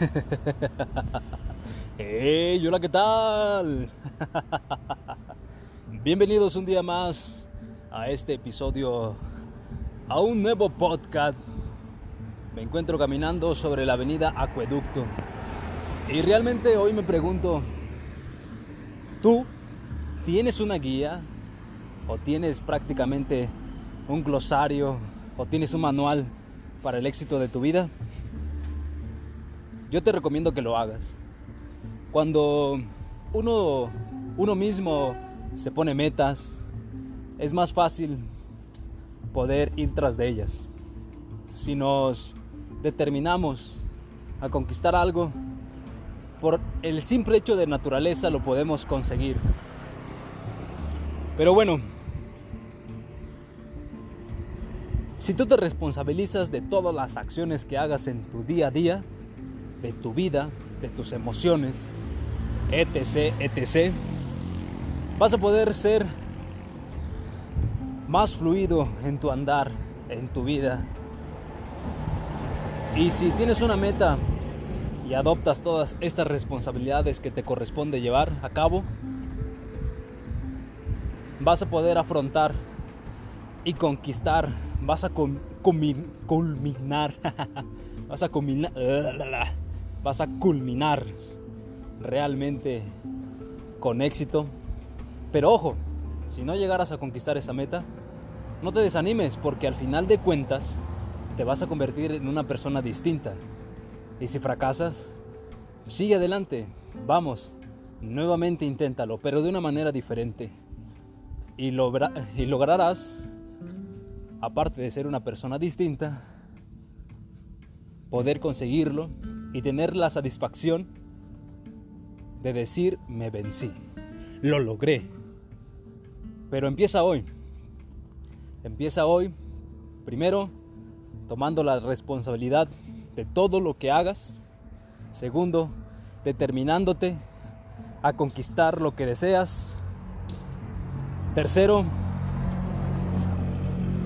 Hola, ¿qué tal? Bienvenidos un día más a este episodio, a un nuevo podcast. Me encuentro caminando sobre la avenida Acueducto. Y realmente hoy me pregunto, ¿tú tienes una guía? ¿O tienes prácticamente un glosario? ¿O tienes un manual para el éxito de tu vida? Yo te recomiendo que lo hagas. Cuando uno, uno mismo se pone metas, es más fácil poder ir tras de ellas. Si nos determinamos a conquistar algo, por el simple hecho de naturaleza lo podemos conseguir. Pero bueno, si tú te responsabilizas de todas las acciones que hagas en tu día a día, de tu vida, de tus emociones, etc., etc., vas a poder ser más fluido en tu andar, en tu vida. Y si tienes una meta y adoptas todas estas responsabilidades que te corresponde llevar a cabo, vas a poder afrontar y conquistar, vas a culminar, vas a culminar, vas a culminar realmente con éxito. Pero ojo, si no llegaras a conquistar esa meta, no te desanimes porque al final de cuentas te vas a convertir en una persona distinta. Y si fracasas, sigue adelante, vamos, nuevamente inténtalo, pero de una manera diferente. Y, y lograrás, aparte de ser una persona distinta, poder conseguirlo y tener la satisfacción de decir me vencí, lo logré. Pero empieza hoy. Empieza hoy, primero, tomando la responsabilidad de todo lo que hagas. Segundo, determinándote a conquistar lo que deseas. Tercero,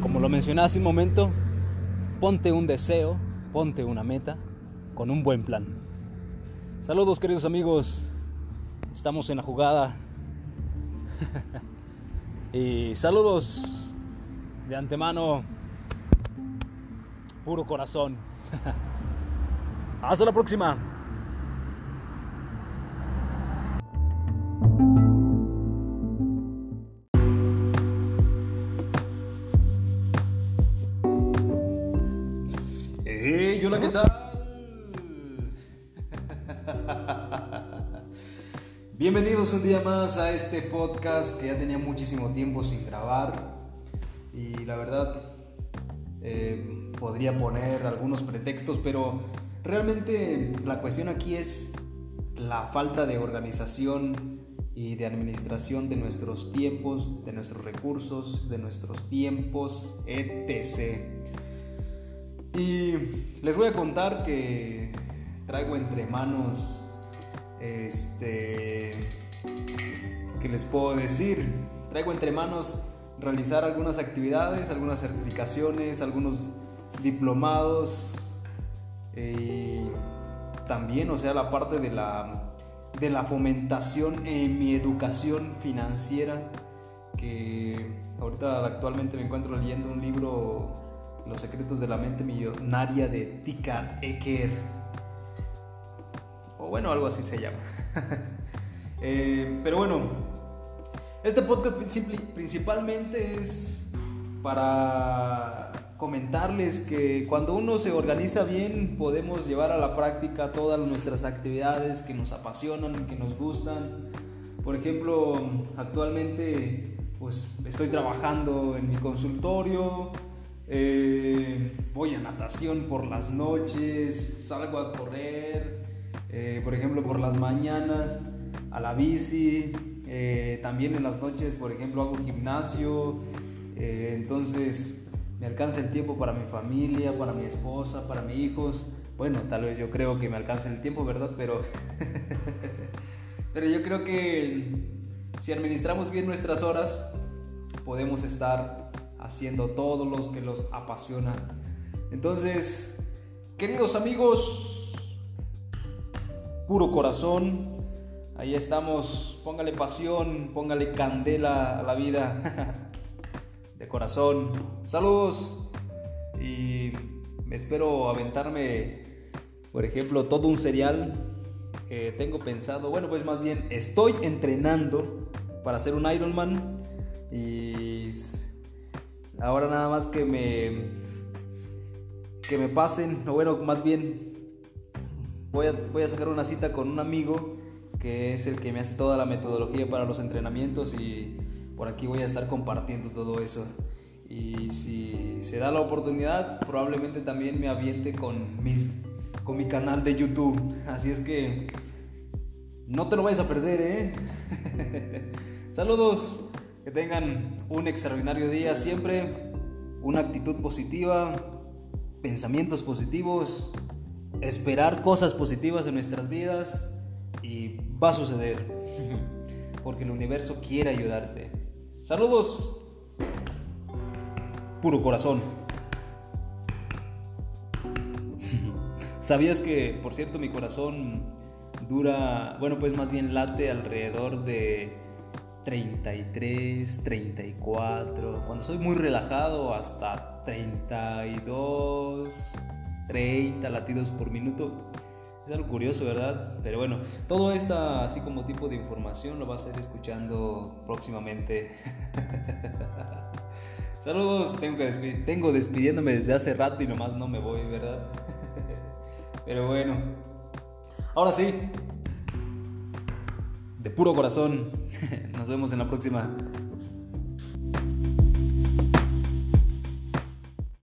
como lo mencioné hace un momento, ponte un deseo, ponte una meta con un buen plan. Saludos queridos amigos, estamos en la jugada. y saludos de antemano, puro corazón. Hasta la próxima. Bienvenidos un día más a este podcast que ya tenía muchísimo tiempo sin grabar y la verdad eh, podría poner algunos pretextos, pero realmente la cuestión aquí es la falta de organización y de administración de nuestros tiempos, de nuestros recursos, de nuestros tiempos, etc. Y les voy a contar que traigo entre manos este, ¿qué les puedo decir? Traigo entre manos realizar algunas actividades, algunas certificaciones, algunos diplomados y también, o sea, la parte de la, de la fomentación en mi educación financiera, que ahorita actualmente me encuentro leyendo un libro, Los secretos de la mente millonaria de Tika Eker bueno, algo así se llama. Eh, pero bueno, este podcast principalmente es para comentarles que cuando uno se organiza bien podemos llevar a la práctica todas nuestras actividades que nos apasionan, que nos gustan. Por ejemplo, actualmente pues estoy trabajando en mi consultorio, eh, voy a natación por las noches, salgo a correr, eh, por ejemplo, por las mañanas a la bici, eh, también en las noches, por ejemplo, hago gimnasio, eh, entonces me alcanza el tiempo para mi familia, para mi esposa, para mis hijos. Bueno, tal vez yo creo que me alcanza el tiempo, ¿verdad? Pero, pero yo creo que si administramos bien nuestras horas, podemos estar haciendo todo lo que los apasiona. Entonces, queridos amigos, puro corazón. Ahí estamos, póngale pasión, póngale candela a la vida. De corazón. Saludos. Y espero aventarme, por ejemplo, todo un serial. que tengo pensado, bueno, pues más bien estoy entrenando para ser un Ironman. Y ahora nada más que me que me pasen, o bueno, más bien voy a, voy a sacar una cita con un amigo que es el que me hace toda la metodología para los entrenamientos y por aquí voy a estar compartiendo todo eso. Y si se da la oportunidad, probablemente también me aviente con, mis, con mi canal de YouTube. Así es que no te lo vayas a perder, ¿eh? Saludos, que tengan un extraordinario día siempre, una actitud positiva, pensamientos positivos, esperar cosas positivas en nuestras vidas y va a suceder. Porque el universo quiere ayudarte. Saludos puro corazón. ¿Sabías que, por cierto, mi corazón dura, bueno, pues más bien late alrededor de 33, 34, cuando soy muy relajado hasta 32, 30 latidos por minuto. Es algo curioso, ¿verdad? Pero bueno, todo esta así como tipo de información lo vas a ir escuchando próximamente. Saludos, tengo, que tengo despidiéndome desde hace rato y nomás no me voy, ¿verdad? Pero bueno, ahora sí, de puro corazón, nos vemos en la próxima.